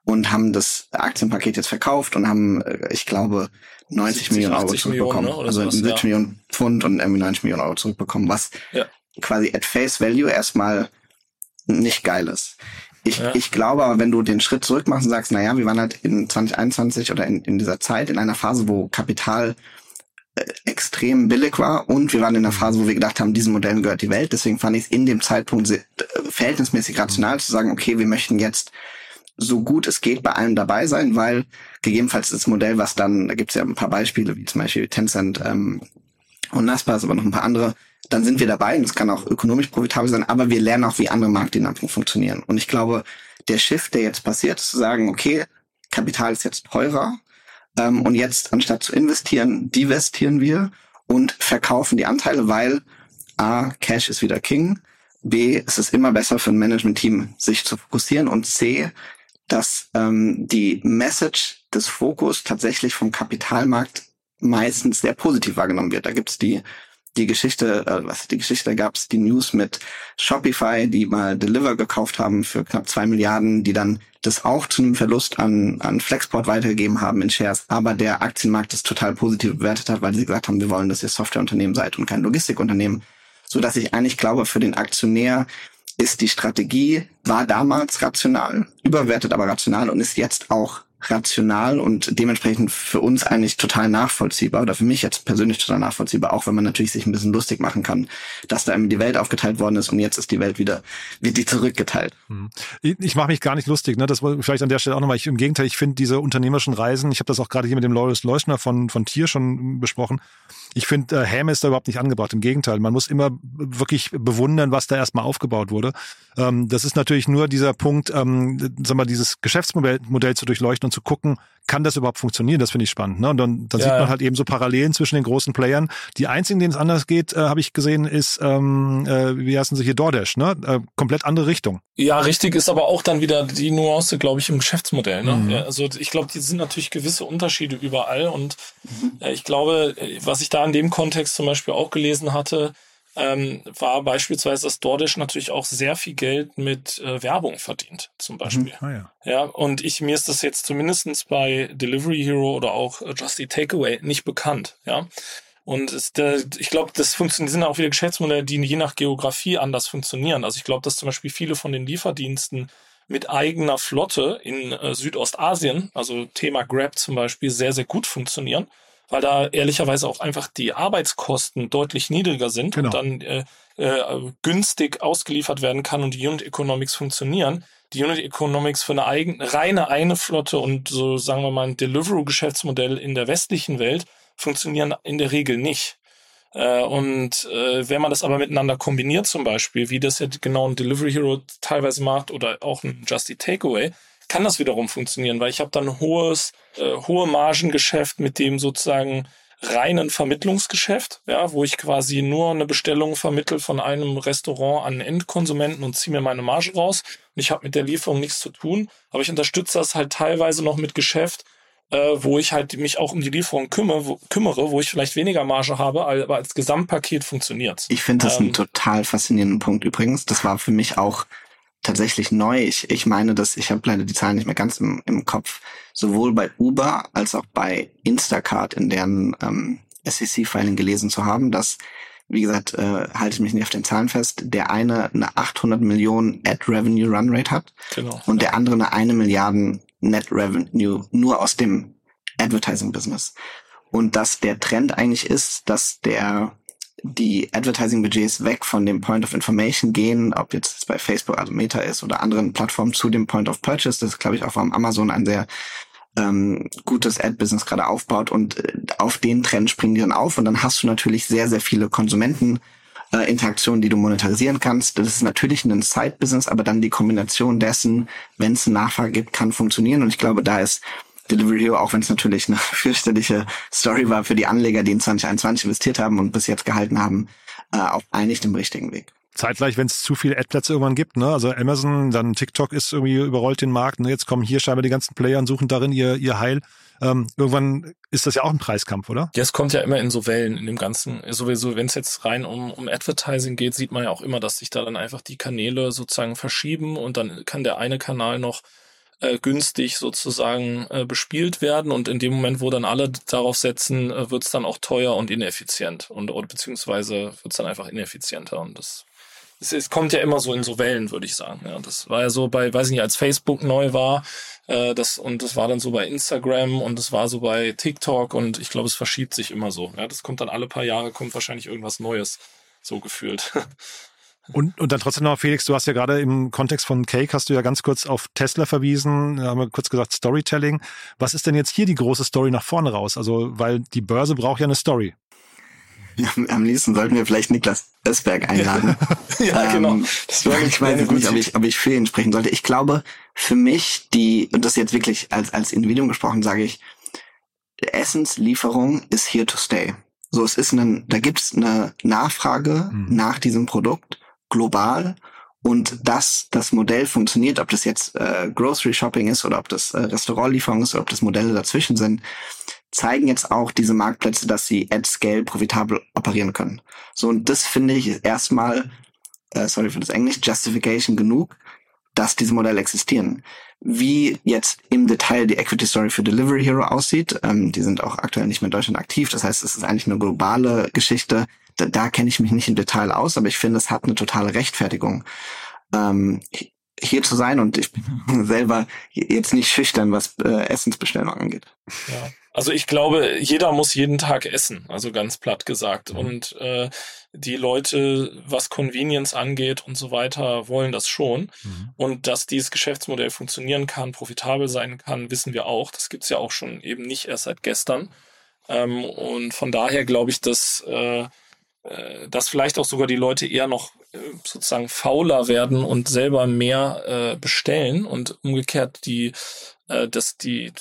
und haben das Aktienpaket jetzt verkauft und haben, äh, ich glaube, 90 70, Millionen Euro zurückbekommen. Millionen, ne? Also sowas, 70 ja. Millionen Pfund und irgendwie 90 Millionen Euro zurückbekommen, was ja. quasi at face value erstmal nicht geil ist. Ich, ja. ich glaube aber, wenn du den Schritt zurück machst und sagst, naja, wir waren halt in 2021 oder in, in dieser Zeit in einer Phase, wo Kapital extrem billig war und wir waren in einer Phase, wo wir gedacht haben, diesen Modellen gehört die Welt. Deswegen fand ich es in dem Zeitpunkt sehr, äh, verhältnismäßig rational zu sagen, okay, wir möchten jetzt so gut es geht bei allem dabei sein, weil gegebenenfalls das Modell, was dann, da gibt es ja ein paar Beispiele, wie zum Beispiel Tencent ähm, und Naspers, aber noch ein paar andere, dann sind wir dabei und es kann auch ökonomisch profitabel sein, aber wir lernen auch, wie andere Marktdynamiken funktionieren. Und ich glaube, der Shift, der jetzt passiert, ist zu sagen, okay, Kapital ist jetzt teurer ähm, und jetzt anstatt zu investieren, divestieren wir und verkaufen die Anteile, weil A, Cash ist wieder King, B, es ist immer besser für ein Management-Team, sich zu fokussieren und C, dass ähm, die Message des Fokus tatsächlich vom Kapitalmarkt meistens sehr positiv wahrgenommen wird. Da gibt's die die Geschichte, äh, was die Geschichte, da gab's die News mit Shopify, die mal Deliver gekauft haben für knapp zwei Milliarden, die dann das auch zu einem Verlust an, an Flexport weitergegeben haben in Shares, aber der Aktienmarkt das total positiv bewertet hat, weil sie gesagt haben, wir wollen, dass ihr Softwareunternehmen seid und kein Logistikunternehmen. So dass ich eigentlich glaube, für den Aktionär ist die Strategie, war damals rational, überwertet aber rational und ist jetzt auch rational und dementsprechend für uns eigentlich total nachvollziehbar oder für mich jetzt persönlich total nachvollziehbar, auch wenn man natürlich sich ein bisschen lustig machen kann, dass da die Welt aufgeteilt worden ist und jetzt ist die Welt wieder, wird die zurückgeteilt. Hm. Ich, mache mich gar nicht lustig, ne? Das vielleicht an der Stelle auch nochmal. Im Gegenteil, ich finde diese unternehmerischen Reisen, ich habe das auch gerade hier mit dem Loris Leuschner von, von Tier schon besprochen, ich finde, äh, Häme ist da überhaupt nicht angebracht. Im Gegenteil, man muss immer wirklich bewundern, was da erstmal aufgebaut wurde. Ähm, das ist natürlich nur dieser Punkt, ähm, sag mal, dieses Geschäftsmodell Modell zu durchleuchten und zu gucken, kann das überhaupt funktionieren? Das finde ich spannend. Ne? Und dann, dann ja. sieht man halt eben so Parallelen zwischen den großen Playern. Die einzigen, denen es anders geht, äh, habe ich gesehen, ist, ähm, äh, wie heißen sie hier, DoorDash, ne? Äh, komplett andere Richtung. Ja, richtig ist aber auch dann wieder die Nuance, glaube ich, im Geschäftsmodell. Ne? Mhm. Ja, also ich glaube, die sind natürlich gewisse Unterschiede überall. Und äh, ich glaube, äh, was ich da in dem Kontext zum Beispiel auch gelesen hatte, ähm, war beispielsweise, dass DoorDash natürlich auch sehr viel Geld mit äh, Werbung verdient, zum mhm. Beispiel. Mhm. Ah, ja. ja, und ich, mir ist das jetzt zumindestens bei Delivery Hero oder auch Just Eat Takeaway nicht bekannt, ja. Und es, der, ich glaube, das funktioniert, sind auch wieder Geschäftsmodelle, die je nach Geografie anders funktionieren. Also ich glaube, dass zum Beispiel viele von den Lieferdiensten mit eigener Flotte in äh, Südostasien, also Thema Grab zum Beispiel, sehr, sehr gut funktionieren weil da ehrlicherweise auch einfach die Arbeitskosten deutlich niedriger sind genau. und dann äh, äh, günstig ausgeliefert werden kann und die Unit Economics funktionieren. Die Unit Economics für eine eigene, reine eine Flotte und so sagen wir mal ein Deliveroo-Geschäftsmodell in der westlichen Welt funktionieren in der Regel nicht. Äh, und äh, wenn man das aber miteinander kombiniert, zum Beispiel, wie das ja genau ein Delivery Hero teilweise macht oder auch ein Justy Takeaway, kann das wiederum funktionieren, weil ich habe dann hohes, äh, hohe Margengeschäft, mit dem sozusagen reinen Vermittlungsgeschäft, ja, wo ich quasi nur eine Bestellung vermittel von einem Restaurant an Endkonsumenten und ziehe mir meine Marge raus. Und ich habe mit der Lieferung nichts zu tun, aber ich unterstütze das halt teilweise noch mit Geschäft, äh, wo ich halt mich auch um die Lieferung kümmere, wo, kümmere, wo ich vielleicht weniger Marge habe, aber als Gesamtpaket funktioniert. Ich finde das ähm, einen total faszinierenden Punkt übrigens. Das war für mich auch tatsächlich neu. Ich, ich meine, dass ich habe leider die Zahlen nicht mehr ganz im, im Kopf. Sowohl bei Uber als auch bei Instacart in deren ähm, SEC-Filing gelesen zu haben, dass wie gesagt, äh, halte mich nicht auf den Zahlen fest, der eine eine 800 Millionen Ad Revenue Run Rate hat genau. und der andere eine eine Milliarden Net Revenue nur aus dem Advertising Business. Und dass der Trend eigentlich ist, dass der die Advertising-Budgets weg von dem Point of Information gehen, ob jetzt bei Facebook, also Meta ist oder anderen Plattformen zu dem Point of Purchase. Das ist, glaube ich, auch warum Amazon ein sehr ähm, gutes Ad-Business gerade aufbaut und äh, auf den Trend springen die dann auf und dann hast du natürlich sehr, sehr viele Konsumenten, äh, Interaktionen, die du monetarisieren kannst. Das ist natürlich ein Side-Business, aber dann die Kombination dessen, wenn es eine Nachfrage gibt, kann funktionieren und ich glaube, da ist Delivery Hero, auch wenn es natürlich eine <laughs> fürchterliche Story war für die Anleger, die in 2021 investiert haben und bis jetzt gehalten haben, äh, auf eigentlich dem richtigen Weg. Zeitgleich, wenn es zu viele Ad-Plätze irgendwann gibt, ne? Also Amazon, dann TikTok ist irgendwie überrollt den Markt, ne? Jetzt kommen hier scheinbar die ganzen Player und suchen darin ihr, ihr Heil. Ähm, irgendwann ist das ja auch ein Preiskampf, oder? Ja, es kommt ja immer in so Wellen in dem Ganzen. Sowieso, wenn es jetzt rein um, um Advertising geht, sieht man ja auch immer, dass sich da dann einfach die Kanäle sozusagen verschieben und dann kann der eine Kanal noch äh, günstig sozusagen äh, bespielt werden und in dem Moment, wo dann alle darauf setzen, äh, wird es dann auch teuer und ineffizient und oder beziehungsweise wird es dann einfach ineffizienter und das es, es kommt ja immer so in so Wellen, würde ich sagen. Ja, das war ja so bei, weiß ich nicht, als Facebook neu war, äh, das und das war dann so bei Instagram und das war so bei TikTok und ich glaube, es verschiebt sich immer so. Ja, das kommt dann alle paar Jahre kommt wahrscheinlich irgendwas Neues, so gefühlt. <laughs> Und, und dann trotzdem noch, Felix, du hast ja gerade im Kontext von Cake hast du ja ganz kurz auf Tesla verwiesen, haben wir kurz gesagt Storytelling. Was ist denn jetzt hier die große Story nach vorne raus? Also, weil die Börse braucht ja eine Story. Ja, am liebsten sollten wir vielleicht Niklas Ösberg einladen. <laughs> ja, genau. Ähm, das war ich weiß nicht, ob ich, ob ich für ihn sprechen sollte. Ich glaube, für mich die, und das jetzt wirklich als, als Individuum gesprochen, sage ich, Essenslieferung ist here to stay. So, es ist ein, da gibt es eine Nachfrage mhm. nach diesem Produkt global und dass das Modell funktioniert, ob das jetzt äh, Grocery Shopping ist oder ob das äh, Restaurantlieferung ist oder ob das Modelle dazwischen sind, zeigen jetzt auch diese Marktplätze, dass sie at scale profitabel operieren können. So und das finde ich erstmal, äh, sorry für das Englisch, Justification genug, dass diese Modelle existieren. Wie jetzt im Detail die Equity Story für Delivery Hero aussieht, ähm, die sind auch aktuell nicht mehr in Deutschland aktiv. Das heißt, es ist eigentlich eine globale Geschichte da, da kenne ich mich nicht im Detail aus, aber ich finde, es hat eine totale Rechtfertigung, ähm, hier zu sein und ich bin <laughs> selber jetzt nicht schüchtern, was äh, Essensbestellung angeht. Ja. Also ich glaube, jeder muss jeden Tag essen, also ganz platt gesagt. Mhm. Und äh, die Leute, was Convenience angeht und so weiter, wollen das schon. Mhm. Und dass dieses Geschäftsmodell funktionieren kann, profitabel sein kann, wissen wir auch. Das gibt's ja auch schon eben nicht erst seit gestern. Ähm, und von daher glaube ich, dass äh, äh, dass vielleicht auch sogar die Leute eher noch äh, sozusagen fauler werden und selber mehr äh, bestellen und umgekehrt die äh, dass die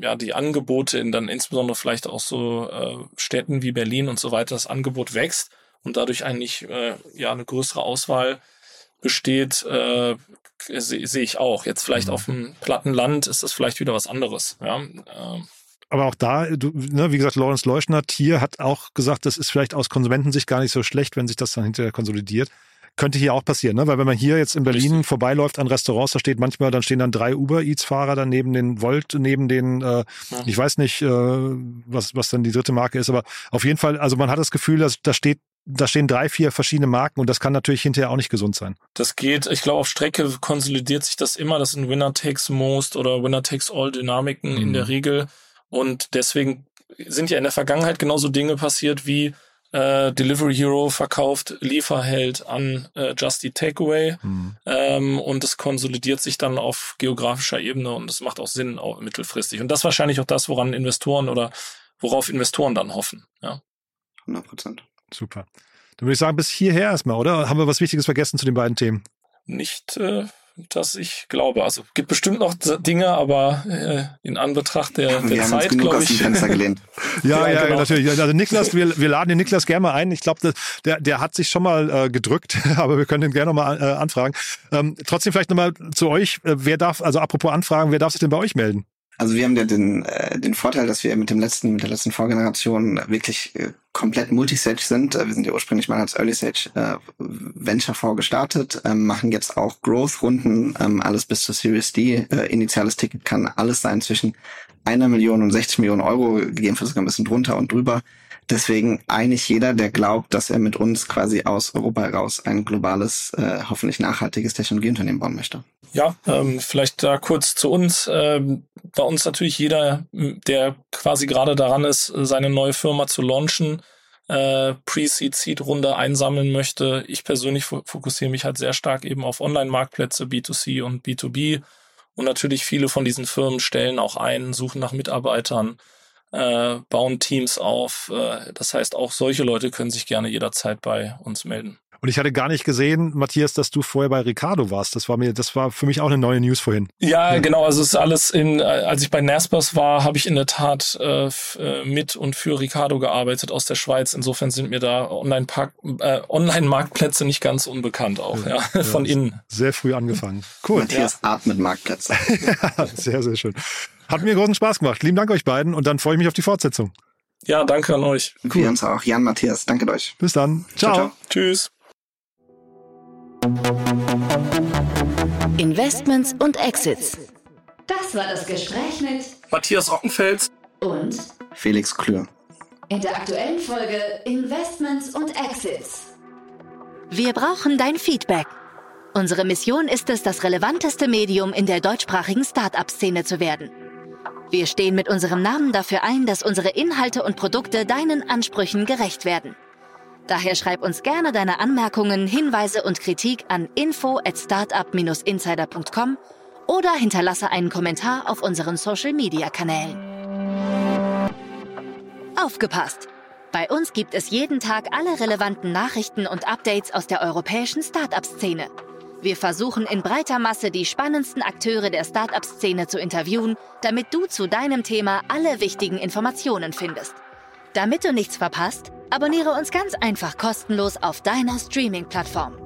ja die Angebote in dann insbesondere vielleicht auch so äh, Städten wie Berlin und so weiter das Angebot wächst und dadurch eigentlich äh, ja eine größere Auswahl besteht äh, sehe seh ich auch jetzt vielleicht mhm. auf dem platten Land ist das vielleicht wieder was anderes ja äh, aber auch da, du, ne, wie gesagt, Lawrence Leuschnert hier hat auch gesagt, das ist vielleicht aus Konsumentensicht gar nicht so schlecht, wenn sich das dann hinterher konsolidiert. Könnte hier auch passieren, ne? Weil wenn man hier jetzt in Berlin Richtig. vorbeiläuft an Restaurants, da steht manchmal, dann stehen dann drei Uber Eats Fahrer dann neben den Volt, neben den, äh, ja. ich weiß nicht, äh, was was dann die dritte Marke ist, aber auf jeden Fall, also man hat das Gefühl, dass da steht da stehen drei, vier verschiedene Marken und das kann natürlich hinterher auch nicht gesund sein. Das geht, ich glaube, auf Strecke konsolidiert sich das immer. Das sind Winner takes most oder Winner takes all Dynamiken mhm. in der Regel. Und deswegen sind ja in der Vergangenheit genauso Dinge passiert wie äh, Delivery Hero verkauft Lieferheld an äh, Just Eat Takeaway mhm. ähm, und es konsolidiert sich dann auf geografischer Ebene und es macht auch Sinn auch mittelfristig. Und das ist wahrscheinlich auch das, woran Investoren oder worauf Investoren dann hoffen. Ja. 100 Prozent. Super. Dann würde ich sagen, bis hierher erstmal, oder? Haben wir was Wichtiges vergessen zu den beiden Themen? Nicht, äh, dass ich glaube. Also gibt bestimmt noch Dinge, aber äh, in Anbetracht der, der wir Zeit, glaube aus dem ich. Fenster gelehnt. <laughs> Ja, Ja, ja, genau. natürlich. Also Niklas, wir, wir laden den Niklas gerne mal ein. Ich glaube, der, der hat sich schon mal äh, gedrückt, <laughs> aber wir können den gerne mal äh, anfragen. Ähm, trotzdem vielleicht nochmal zu euch. Äh, wer darf, also apropos Anfragen, wer darf sich denn bei euch melden? Also wir haben ja den, äh, den Vorteil, dass wir mit dem letzten, mit der letzten Vorgeneration wirklich äh, komplett Multistage sind. Äh, wir sind ja ursprünglich mal als Early Stage äh, Venture Fonds gestartet, ähm, machen jetzt auch Growth-Runden, ähm, alles bis zur Series D. Äh, initiales Ticket kann alles sein zwischen einer Million und 60 Millionen Euro, gegebenenfalls sogar ein bisschen drunter und drüber. Deswegen eigentlich jeder, der glaubt, dass er mit uns quasi aus Europa heraus ein globales, äh, hoffentlich nachhaltiges Technologieunternehmen bauen möchte. Ja, ähm, vielleicht da kurz zu uns. Ähm, bei uns natürlich jeder, der quasi gerade daran ist, seine neue Firma zu launchen, äh, Pre-Seed, Seed-Runde einsammeln möchte. Ich persönlich fo- fokussiere mich halt sehr stark eben auf Online-Marktplätze, B2C und B2B. Und natürlich viele von diesen Firmen stellen auch ein, suchen nach Mitarbeitern, äh, bauen Teams auf. Äh, das heißt, auch solche Leute können sich gerne jederzeit bei uns melden. Und ich hatte gar nicht gesehen, Matthias, dass du vorher bei Ricardo warst. Das war mir, das war für mich auch eine neue News vorhin. Ja, genau. Also es ist alles in, äh, als ich bei Naspers war, habe ich in der Tat äh, äh, mit und für Ricardo gearbeitet aus der Schweiz. Insofern sind mir da Online-Park, äh, Online-Marktplätze nicht ganz unbekannt auch, ja, <laughs> von innen. Sehr früh angefangen. Cool. Matthias atmet Marktplätze. <laughs> sehr, sehr schön. Hat mir großen Spaß gemacht. Lieben Dank euch beiden und dann freue ich mich auf die Fortsetzung. Ja, danke an euch. Wir uns auch. Jan, Matthias, danke euch. Bis dann. Ciao, ciao. ciao. Tschüss. Investments und Exits. Das war das Gespräch mit Matthias Ockenfels. und Felix Klür. in der aktuellen Folge Investments und Exits. Wir brauchen dein Feedback. Unsere Mission ist es, das relevanteste Medium in der deutschsprachigen Start-up-Szene zu werden. Wir stehen mit unserem Namen dafür ein, dass unsere Inhalte und Produkte deinen Ansprüchen gerecht werden. Daher schreib uns gerne deine Anmerkungen, Hinweise und Kritik an info at startup-insider.com oder hinterlasse einen Kommentar auf unseren Social-Media-Kanälen. Aufgepasst! Bei uns gibt es jeden Tag alle relevanten Nachrichten und Updates aus der europäischen Startup-Szene. Wir versuchen in breiter Masse die spannendsten Akteure der Startup-Szene zu interviewen, damit du zu deinem Thema alle wichtigen Informationen findest. Damit du nichts verpasst, abonniere uns ganz einfach kostenlos auf deiner Streaming-Plattform.